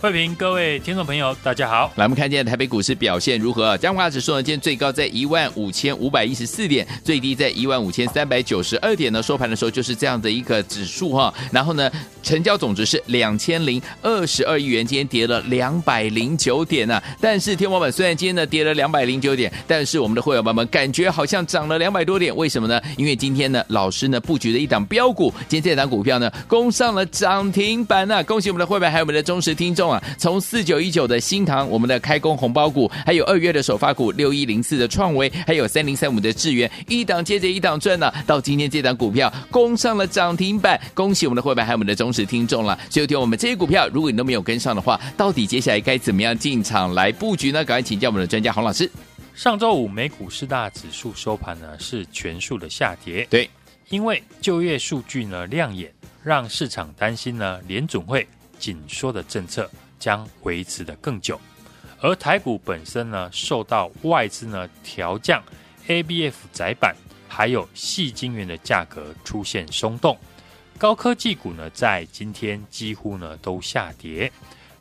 慧平，各位听众朋友，大家好。来，我们看见台北股市表现如何？加华指数呢，今天最高在一万五千五百一十四点，最低在一万五千三百九十二点呢。收盘的时候就是这样的一个指数哈。然后呢，成交总值是两千零二十二亿元，今天跌了两百零九点呢、但是天王板虽然今天呢跌了两百零九点，但是我们的会员朋友们感觉好像涨了两百多点。为什么呢？因为今天呢，老师呢布局了一档标股，今天这档股票呢攻上了涨停板呢、啊。恭喜我们的会员还有我们的忠实听众。从四九一九的新塘，我们的开工红包股，还有二月的首发股六一零四的创维，还有三零三五的智源，一档接着一档赚呢。到今天这档股票攻上了涨停板，恭喜我们的会员还有我们的忠实听众了。所以，听我们这些股票，如果你都没有跟上的话，到底接下来该怎么样进场来布局呢？赶快请教我们的专家洪老师。上周五美股四大指数收盘呢是全数的下跌，对，因为就业数据呢亮眼，让市场担心呢联总会紧缩的政策。将维持的更久，而台股本身呢，受到外资呢调降 ABF 窄板，还有细晶圆的价格出现松动，高科技股呢在今天几乎呢都下跌，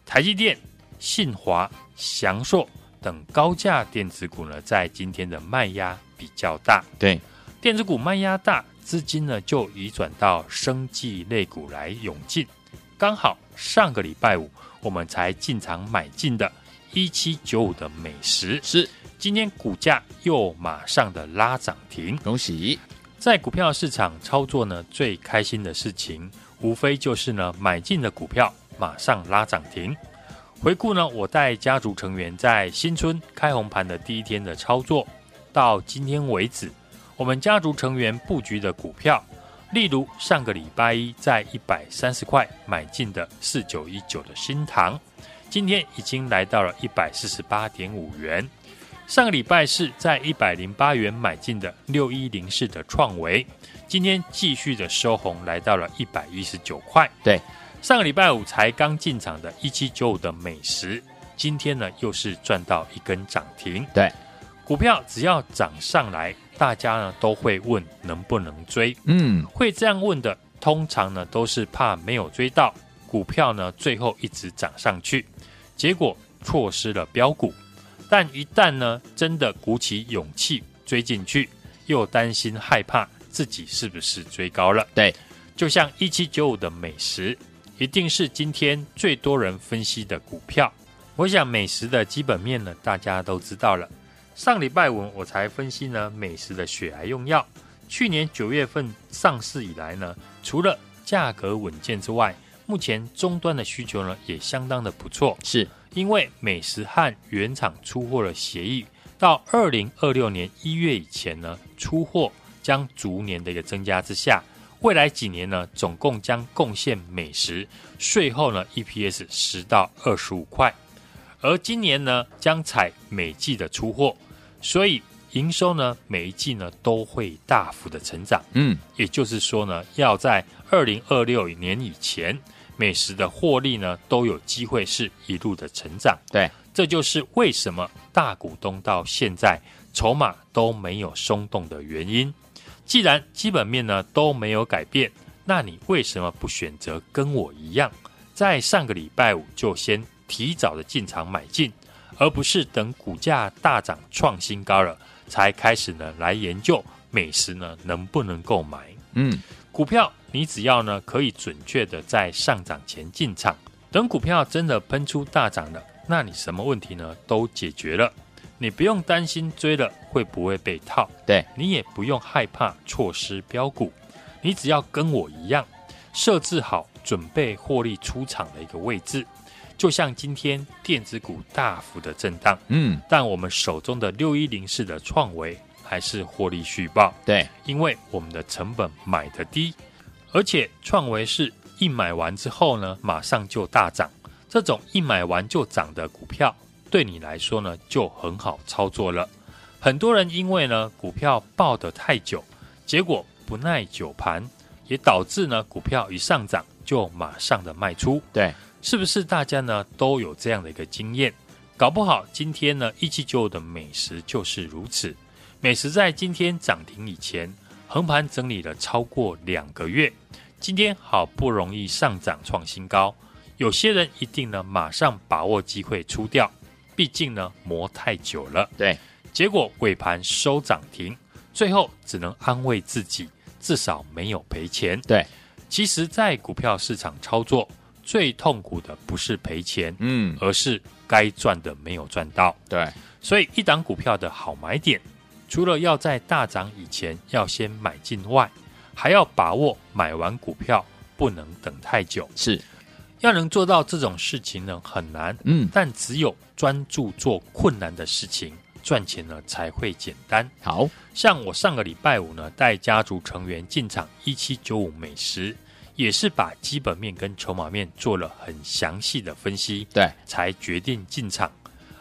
台积电、信华、翔硕等高价电子股呢在今天的卖压比较大，对，电子股卖压大，资金呢就移转到生技类股来涌进，刚好上个礼拜五。我们才进场买进的，一七九五的美食是今天股价又马上的拉涨停，恭喜！在股票市场操作呢，最开心的事情无非就是呢，买进的股票马上拉涨停。回顾呢，我带家族成员在新春开红盘的第一天的操作，到今天为止，我们家族成员布局的股票。例如上个礼拜一在一百三十块买进的四九一九的新唐，今天已经来到了一百四十八点五元。上个礼拜四在一百零八元买进的六一零四的创维，今天继续的收红，来到了一百一十九块。对，上个礼拜五才刚进场的一七九五的美食，今天呢又是赚到一根涨停。对，股票只要涨上来。大家呢都会问能不能追，嗯，会这样问的，通常呢都是怕没有追到股票呢，最后一直涨上去，结果错失了标股。但一旦呢真的鼓起勇气追进去，又担心害怕自己是不是追高了。对，就像一七九五的美食，一定是今天最多人分析的股票。我想美食的基本面呢，大家都知道了。上礼拜五我才分析呢，美食的血癌用药，去年九月份上市以来呢，除了价格稳健之外，目前终端的需求呢也相当的不错。是因为美食和原厂出货的协议，到二零二六年一月以前呢，出货将逐年的一个增加之下，未来几年呢，总共将贡献美食税后呢 EPS 十到二十五块，而今年呢将采每季的出货。所以营收呢，每一季呢都会大幅的成长。嗯，也就是说呢，要在二零二六年以前，美食的获利呢都有机会是一路的成长。对，这就是为什么大股东到现在筹码都没有松动的原因。既然基本面呢都没有改变，那你为什么不选择跟我一样，在上个礼拜五就先提早的进场买进？而不是等股价大涨创新高了，才开始呢来研究美食呢能不能购买。嗯，股票你只要呢可以准确的在上涨前进场，等股票真的喷出大涨了，那你什么问题呢？都解决了，你不用担心追了会不会被套，对，你也不用害怕错失标股，你只要跟我一样设置好准备获利出场的一个位置。就像今天电子股大幅的震荡，嗯，但我们手中的六一零四的创维还是获利续报。对，因为我们的成本买的低，而且创维是一买完之后呢，马上就大涨。这种一买完就涨的股票，对你来说呢，就很好操作了。很多人因为呢，股票抱得太久，结果不耐久盘，也导致呢，股票一上涨就马上的卖出。对，是不是大家呢都有这样的一个经验？搞不好今天呢，一七九五的美食就是如此。美食在今天涨停以前，横盘整理了超过两个月，今天好不容易上涨创新高，有些人一定呢马上把握机会出掉，毕竟呢磨太久了。对，结果尾盘收涨停，最后只能安慰自己，至少没有赔钱。对，其实，在股票市场操作，最痛苦的不是赔钱，嗯，而是。该赚的没有赚到，对，所以一档股票的好买点，除了要在大涨以前要先买进外，还要把握买完股票不能等太久。是，要能做到这种事情呢，很难，嗯，但只有专注做困难的事情，赚钱呢才会简单。好像我上个礼拜五呢，带家族成员进场一七九五美食。也是把基本面跟筹码面做了很详细的分析，对，才决定进场。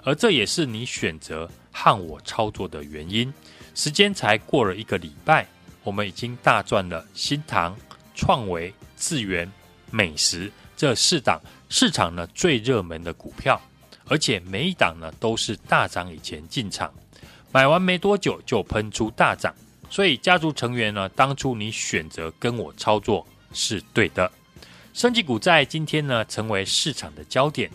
而这也是你选择和我操作的原因。时间才过了一个礼拜，我们已经大赚了新塘、创维、智源、美食这四档市场呢最热门的股票，而且每一档呢都是大涨以前进场，买完没多久就喷出大涨。所以家族成员呢，当初你选择跟我操作。是对的，生技股在今天呢成为市场的焦点。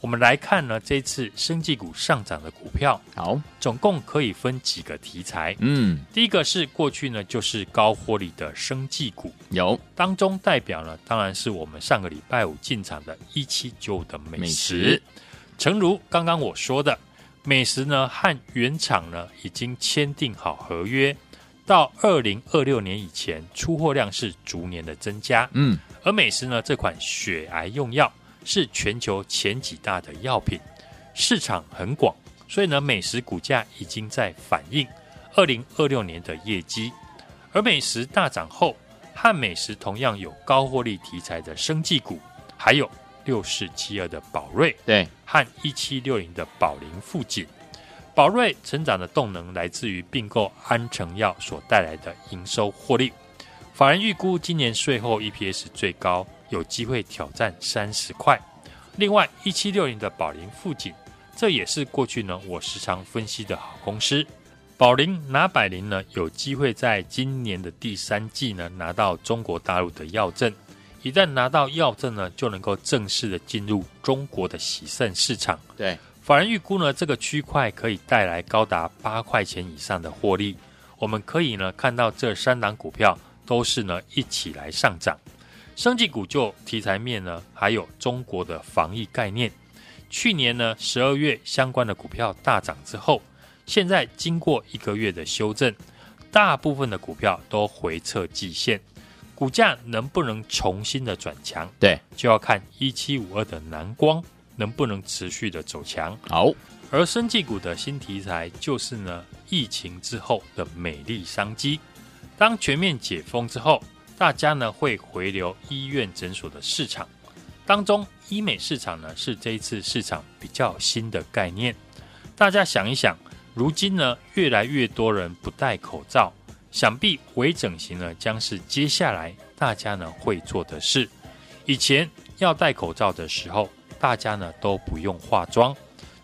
我们来看呢，这次生技股上涨的股票，好，总共可以分几个题材。嗯，第一个是过去呢就是高获利的生技股，有当中代表呢当然是我们上个礼拜五进场的一七九五的美食。美食诚如刚刚我说的，美食呢和原厂呢已经签订好合约。到二零二六年以前，出货量是逐年的增加。嗯，而美食呢，这款血癌用药是全球前几大的药品，市场很广，所以呢，美食股价已经在反映二零二六年的业绩。而美食大涨后，和美食同样有高获利题材的生技股，还有六四七二的宝瑞，对，和一七六零的宝林富锦。宝瑞成长的动能来自于并购安诚药所带来的营收获利，法人预估今年税后 EPS 最高有机会挑战三十块。另外，一七六零的宝林富锦，这也是过去呢我时常分析的好公司。宝林拿百灵呢有机会在今年的第三季呢拿到中国大陆的药证，一旦拿到药证呢，就能够正式的进入中国的洗肾市场。对。法人预估呢，这个区块可以带来高达八块钱以上的获利。我们可以呢看到这三档股票都是呢一起来上涨。生技股就题材面呢，还有中国的防疫概念。去年呢十二月相关的股票大涨之后，现在经过一个月的修正，大部分的股票都回撤季线，股价能不能重新的转强？对，就要看一七五二的蓝光。能不能持续的走强？好，而生技股的新题材就是呢，疫情之后的美丽商机。当全面解封之后，大家呢会回流医院诊所的市场当中，医美市场呢是这一次市场比较新的概念。大家想一想，如今呢越来越多人不戴口罩，想必微整形呢将是接下来大家呢会做的事。以前要戴口罩的时候。大家呢都不用化妆，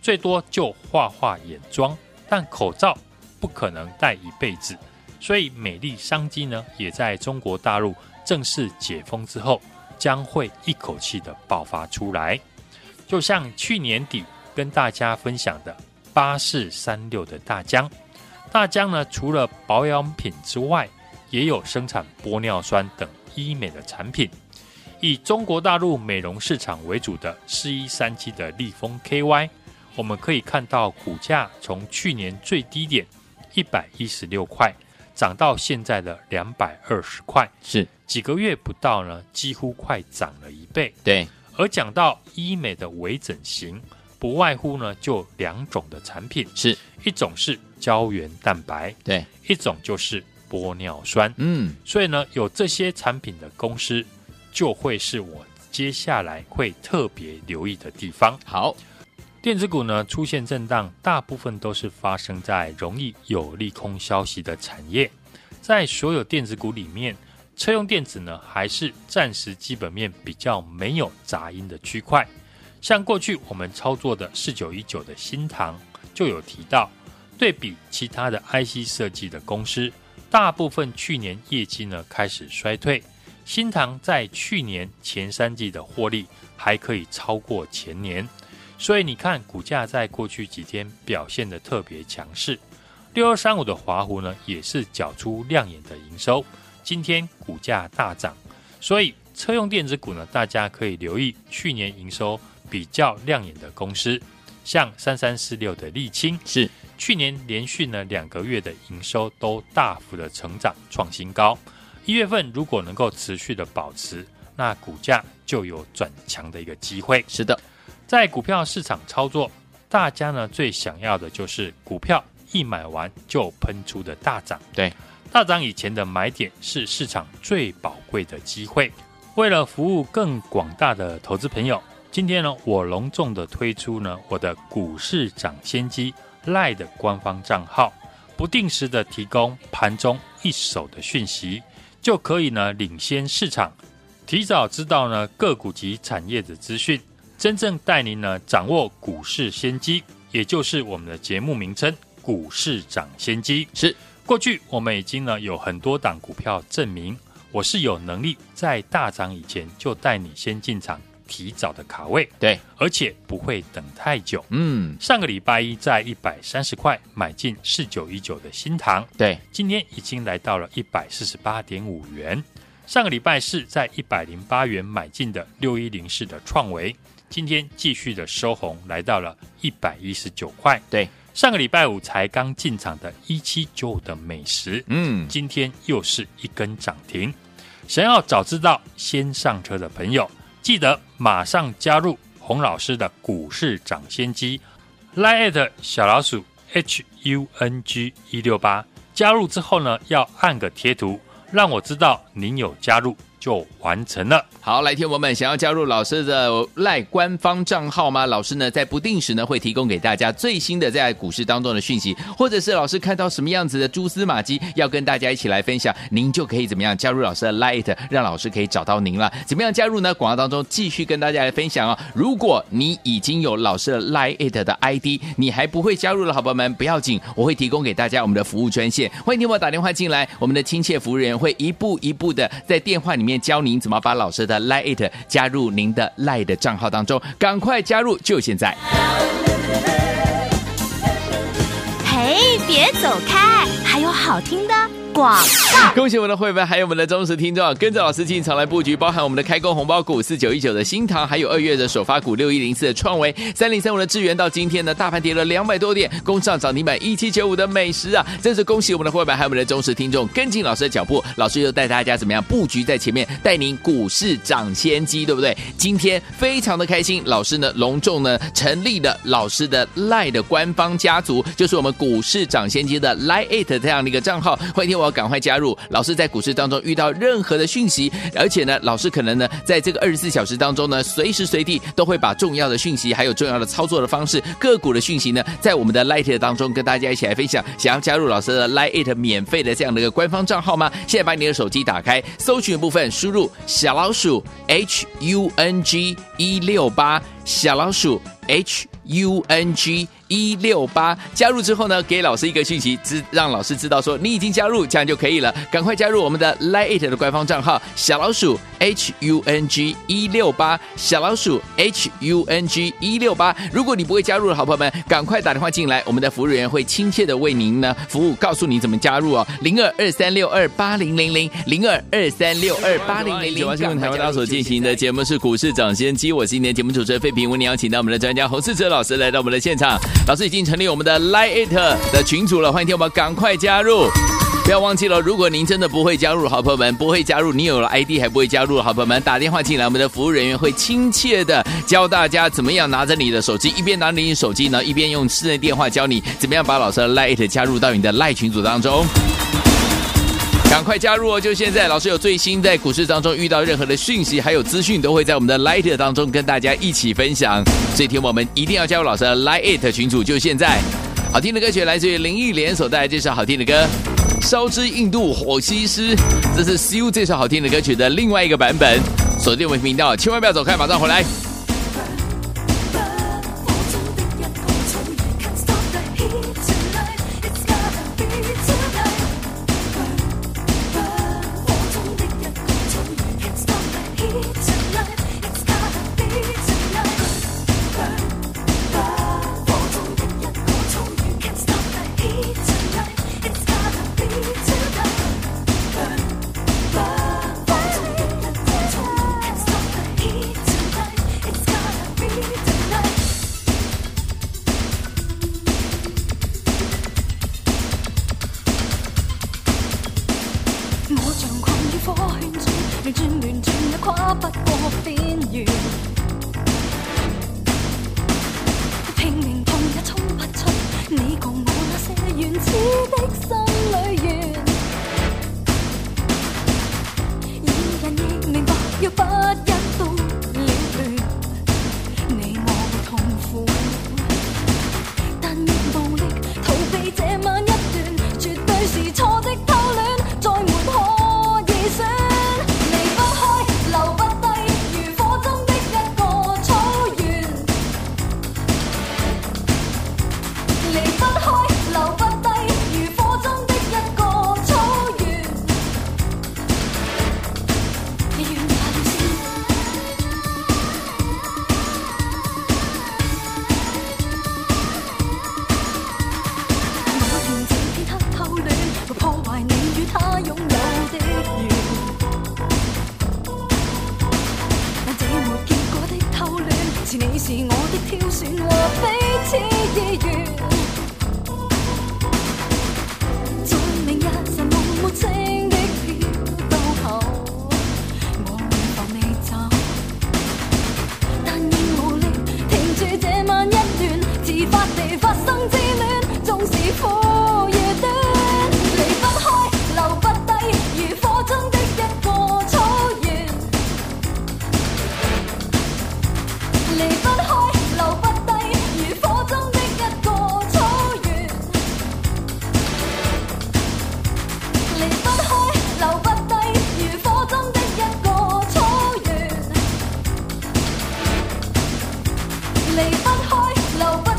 最多就画画眼妆，但口罩不可能戴一辈子，所以美丽商机呢也在中国大陆正式解封之后，将会一口气的爆发出来。就像去年底跟大家分享的八四三六的大江，大疆呢除了保养品之外，也有生产玻尿酸等医美的产品。以中国大陆美容市场为主的四一三七的立丰 KY，我们可以看到股价从去年最低点一百一十六块涨到现在的两百二十块，是几个月不到呢，几乎快涨了一倍。对，而讲到医美的微整形，不外乎呢就两种的产品，是一种是胶原蛋白，对，一种就是玻尿酸。嗯，所以呢，有这些产品的公司，就会是我接下来会特别留意的地方。好，电子股呢出现震荡，大部分都是发生在容易有利空消息的产业。在所有电子股里面，车用电子呢还是暂时基本面比较没有杂音的区块。像过去我们操作的四九一九的新唐，就有提到，对比其他的 IC 设计的公司，大部分去年业绩呢开始衰退，新唐在去年前三季的获利还可以超过前年，所以你看股价在过去几天表现得特别强势。六二三五的华湖呢也是缴出亮眼的营收，今天股价大涨，所以车用电子股呢，大家可以留意去年营收。比较亮眼的公司，像三三四六的沥青，是去年连续呢两个月的营收都大幅的成长，创新高。一月份如果能够持续的保持，那股价就有转强的一个机会。是的，在股票市场操作，大家呢最想要的就是股票一买完就喷出的大涨。对，大涨以前的买点是市场最宝贵的机会。为了服务更广大的投资朋友。今天呢，我隆重的推出呢我的股市涨先机 LINE 的官方账号，不定时的提供盘中一手的讯息，就可以呢领先市场，提早知道呢个股及产业的资讯，真正带您呢掌握股市先机，也就是我们的节目名称“股市涨先机”。是过去我们已经呢有很多档股票证明，我是有能力在大涨以前就带你先进场。提早的卡位，对，而且不会等太久。嗯，上个礼拜一在一百三十块买进四九一九的新唐，对，今天已经来到了一百四十八点五元。上个礼拜四在一百零八元买进的六一零四的创维，今天继续的收红，来到了一百一十九块。对，上个礼拜五才刚进场的一七九五的美食，嗯，今天又是一根涨停。想要早知道先上车的朋友。记得马上加入洪老师的股市掌先机，Line@ 小老鼠 H U N G 一六八，加入之后呢，要按个贴图，让我知道您有加入。就完成了。好，来，听我们想要加入老师的赖官方账号吗？老师呢，在不定时呢，会提供给大家最新的在股市当中的讯息，或者是老师看到什么样子的蛛丝马迹，要跟大家一起来分享，您就可以怎么样加入老师的 Light，让老师可以找到您了。怎么样加入呢？广告当中继续跟大家来分享哦。如果你已经有老师的 Light 的 ID，你还不会加入的好朋友们不要紧，我会提供给大家我们的服务专线，欢迎听我打电话进来，我们的亲切服务人员会一步一步的在电话里面。教您怎么把老师的 Lite 加入您的 Lite 的账号当中，赶快加入，就现在！嘿，别走开，还有好听的。广恭喜我们的会员，还有我们的忠实听众，跟着老师进场来布局，包含我们的开工红包股四九一九的新唐，还有二月的首发股六一零四的创维，三零三五的智源，到今天呢，大盘跌了两百多点，攻上涨停板一七九五的美食啊，真是恭喜我们的会员，还有我们的忠实听众，跟进老师的脚步，老师又带大家怎么样布局在前面，带您股市涨先机，对不对？今天非常的开心，老师呢隆重呢成立了老师的 LINE 的官方家族，就是我们股市涨先机的 LINE@ 这样的一个账号，欢迎听。我要赶快加入老师，在股市当中遇到任何的讯息，而且呢，老师可能呢，在这个二十四小时当中呢，随时随地都会把重要的讯息，还有重要的操作的方式、个股的讯息呢，在我们的 Lite 当中跟大家一起来分享。想要加入老师的 Lite 免费的这样的一个官方账号吗？现在把你的手机打开，搜寻部分输入小老鼠 H U N G 一六八，小老鼠 H U N G。一六八加入之后呢，给老师一个讯息，知让老师知道说你已经加入，这样就可以了。赶快加入我们的 Lite 的官方账号小老鼠 H U N G 一六八，小老鼠 H U N G 一六八。如果你不会加入的好朋友们，赶快打电话进来，我们的服务员会亲切的为您呢服务，告诉你怎么加入哦。零二二三六二八零零零零二二三六二八零零零。九八新闻台为大所进行的节目是股市涨先机，我是今天节目主持人费平，为您邀请到我们的专家洪世哲老师来到我们的现场。老师已经成立我们的 Lite 的群组了，欢迎听我们赶快加入。不要忘记了，如果您真的不会加入，好朋友们不会加入，你有了 ID 还不会加入，好朋友们打电话进来，我们的服务人员会亲切的教大家怎么样拿着你的手机，一边拿着你的手机呢，一边用室内电话教你怎么样把老师的 Lite 加入到你的 Lite 群组当中。赶快加入哦！就现在，老师有最新在股市当中遇到任何的讯息，还有资讯，都会在我们的 Lighter 当中跟大家一起分享。所以，听我们一定要加入老师的 Lighter 群组，就现在。好听的歌曲来自于林忆莲所带来这首好听的歌《烧之印度火西施》，这是 See You 这首好听的歌曲的另外一个版本。锁定我们频道，千万不要走开，马上回来。是我的挑选和彼此意愿。离不开流不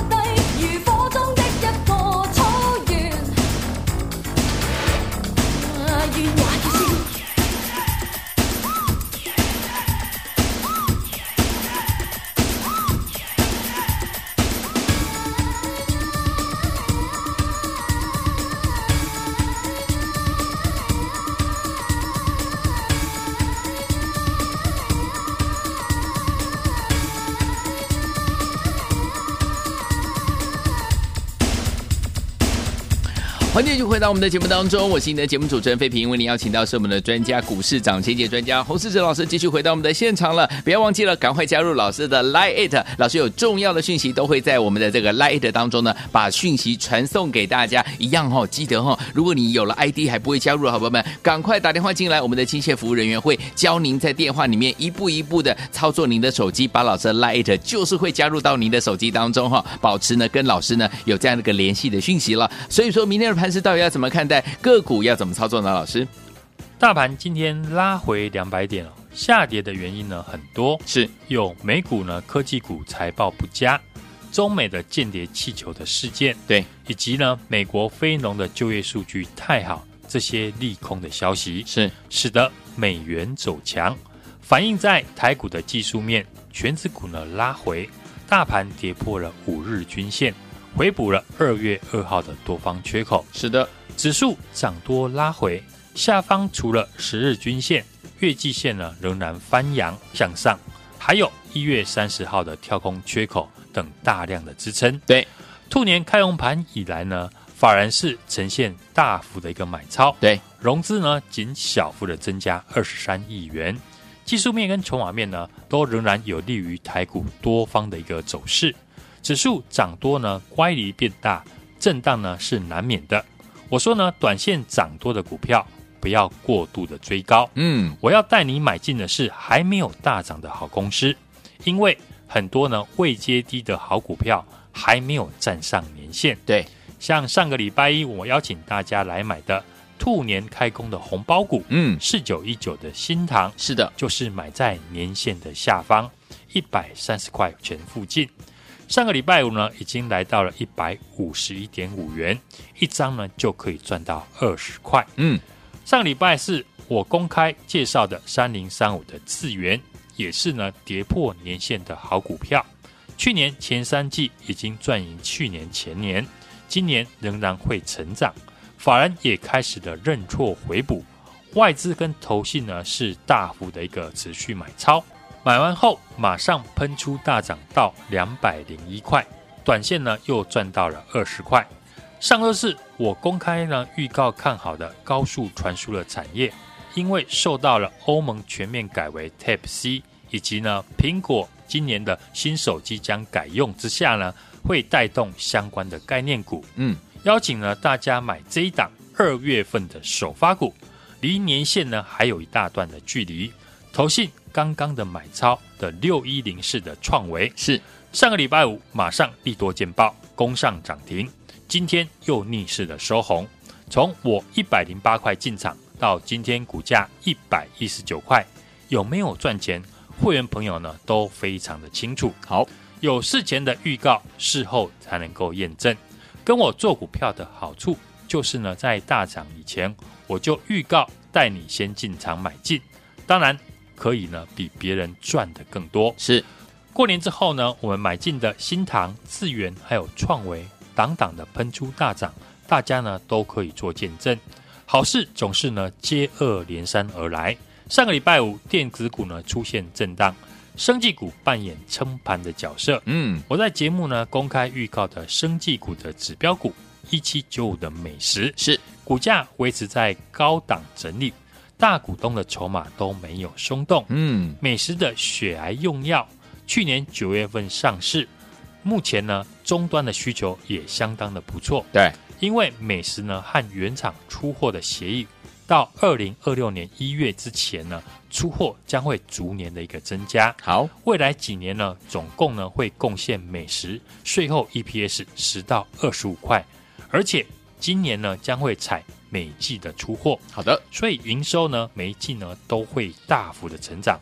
欢迎继续回到我们的节目当中，我是你的节目主持人费平，为您邀请到是我们的专家股市涨跌专家洪世哲老师，继续回到我们的现场了。不要忘记了，赶快加入老师的 Line，老师有重要的讯息都会在我们的这个 Line 当中呢，把讯息传送给大家。一样哈、哦，记得哈、哦，如果你有了 ID 还不会加入，好朋友们，赶快打电话进来，我们的亲切服务人员会教您在电话里面一步一步的操作您的手机，把老师的 Line 就是会加入到您的手机当中哈、哦，保持呢跟老师呢有这样的一个联系的讯息了。所以说明天的。但是到底要怎么看待个股？要怎么操作呢？老师，大盘今天拉回两百点哦，下跌的原因呢很多，是有美股呢科技股财报不佳，中美的间谍气球的事件，对，以及呢美国非农的就业数据太好，这些利空的消息是使得美元走强，反映在台股的技术面，全指股呢拉回，大盘跌破了五日均线。回补了二月二号的多方缺口，是的，指数涨多拉回，下方除了十日均线、月季线呢仍然翻扬向上，还有一月三十号的跳空缺口等大量的支撑。对，兔年开红盘以来呢，法人是呈现大幅的一个买超，对，融资呢仅小幅的增加二十三亿元，技术面跟筹码面呢都仍然有利于台股多方的一个走势，指数涨多呢乖离变大，震荡呢是难免的。我说呢，短线涨多的股票不要过度的追高，嗯，我要带你买进的是还没有大涨的好公司，因为很多呢未接低的好股票还没有站上年线，对。像上个礼拜一，我邀请大家来买的兔年开工的红包股，嗯，四九一九的新塘，是的，就是买在年线的下方一百三十块钱附近。上个礼拜五呢，已经来到了一百五十一点五元，一张呢就可以赚到二十块。嗯，上个礼拜四我公开介绍的三零三五的智元，也是呢跌破年线的好股票。去年前三季已经赚赢去年前年。今年仍然会成长，法人也开始了认错回补，外资跟投信呢是大幅的一个持续买超，买完后马上喷出大涨到两百零一块，短线呢又赚到了二十块。上周四我公开呢预告看好的高速传输的产业，因为受到了欧盟全面改为 Type C，以及呢苹果今年的新手机将改用之下呢。会带动相关的概念股，嗯，邀请呢大家买这一档二月份的首发股，离年线呢还有一大段的距离。投信刚刚的买超的六一零四的创维是上个礼拜五马上利多见报，攻上涨停，今天又逆势的收红。从我一百零八块进场到今天股价一百一十九块，有没有赚钱？会员朋友呢都非常的清楚。好。有事前的预告，事后才能够验证。跟我做股票的好处就是呢，在大涨以前，我就预告带你先进场买进。当然，可以呢比别人赚的更多。是，过年之后呢，我们买进的新唐、智源还有创维，档档的喷出大涨，大家呢都可以做见证。好事总是呢接二连三而来。上个礼拜五，电子股呢出现震荡。生技股扮演撑盘的角色。嗯，我在节目呢公开预告的生技股的指标股一七九五的美食是股价维持在高档整理，大股东的筹码都没有松动。嗯，美食的血癌用药去年九月份上市，目前呢终端的需求也相当的不错。对，因为美食呢和原厂出货的协议。到二零二六年一月之前呢，出货将会逐年的一个增加。好，未来几年呢，总共呢会贡献美食税后 EPS 十到二十五块，而且今年呢将会采每季的出货。好的，所以营收呢每一季呢都会大幅的成长，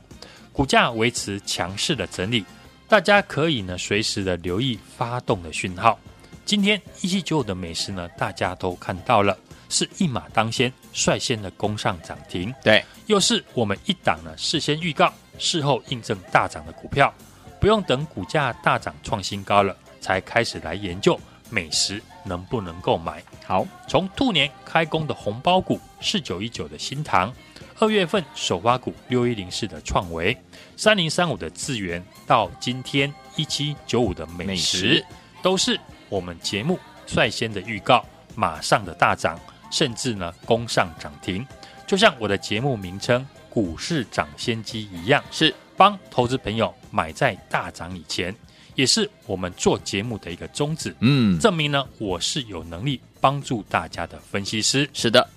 股价维持强势的整理，大家可以呢随时的留意发动的讯号。今天一七九五的美食呢，大家都看到了。是一马当先，率先的攻上涨停。对，又是我们一档呢，事先预告，事后印证大涨的股票，不用等股价大涨创新高了，才开始来研究美食能不能够买。好，从兔年开工的红包股四九一九的新唐，二月份首发股六一零四的创维，三零三五的智源，到今天一七九五的美食，美食都是我们节目率先的预告，马上的大涨。甚至呢，攻上涨停，就像我的节目名称“股市涨先机”一样，是帮投资朋友买在大涨以前，也是我们做节目的一个宗旨。嗯，证明呢，我是有能力帮助大家的分析师。是的，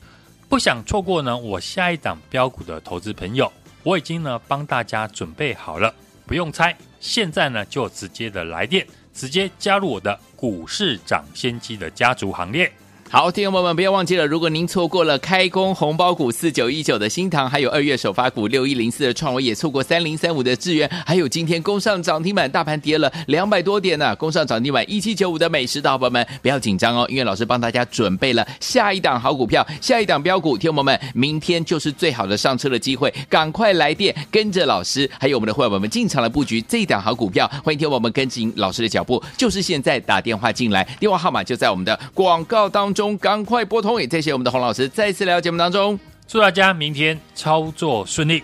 不想错过呢，我下一档标股的投资朋友，我已经呢帮大家准备好了，不用猜，现在呢就直接的来电，直接加入我的“股市涨先机”的家族行列。好，听众朋友们，不要忘记了，如果您错过了开工红包股四九一九的新唐，还有二月首发股六一零四的创维，也错过三零三五的智原，还有今天攻上涨停板，大盘跌了两百多点呢、啊，攻上涨停板一七九五的美食的好朋友们，不要紧张哦，因为老师帮大家准备了下一档好股票，下一档标股，听众朋友们，明天就是最好的上车的机会，赶快来电，跟着老师，还有我们的会员们进场来布局这一档好股票，欢迎听众朋友们跟紧老师的脚步，就是现在打电话进来，电话号码就在我们的广告当中。中赶快拨通，也谢谢我们的洪老师再次来到节目当中，祝大家明天操作顺利。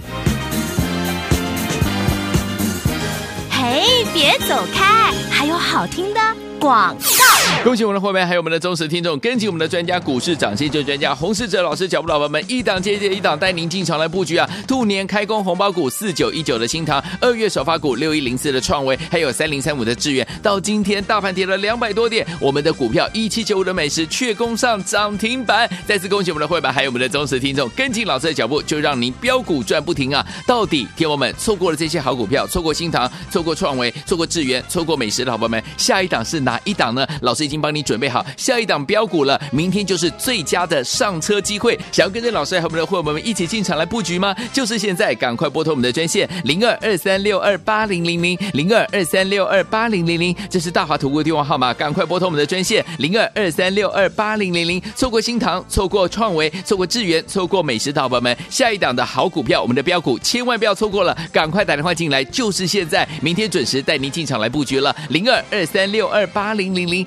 嘿，别走开，还有好听的广告。恭喜我们的会员，还有我们的忠实听众，跟紧我们的专家股市涨先就专家洪世哲老师脚步，老板们一档接着一档带您进场来布局啊！兔年开工红包股四九一九的新唐，二月首发股六一零四的创维，还有三零三五的智原，到今天大盘跌了两百多点，我们的股票一七九五的美食却攻上涨停板。再次恭喜我们的会员，还有我们的忠实听众，跟紧老师的脚步，就让您标股赚不停啊！到底天王们错过了这些好股票，错过新唐，错过创维，错过智原，错过美食的伙伴们，下一档是哪一档呢？老师已经帮你准备好下一档标股了，明天就是最佳的上车机会。想要跟着老师和我们的伙伴们一起进场来布局吗？就是现在，赶快拨通我们的专线零二二三六二八零零零零二二三六二八零零零，这是大华投顾的电话号码，赶快拨通我们的专线零二二三六二八零零零。错过新唐，错过创维，错过智源，错过美食的伙伴们，下一档的好股票，我们的标股千万不要错过了，赶快打电话进来，就是现在，明天准时带您进场来布局了零二二三六二八零零零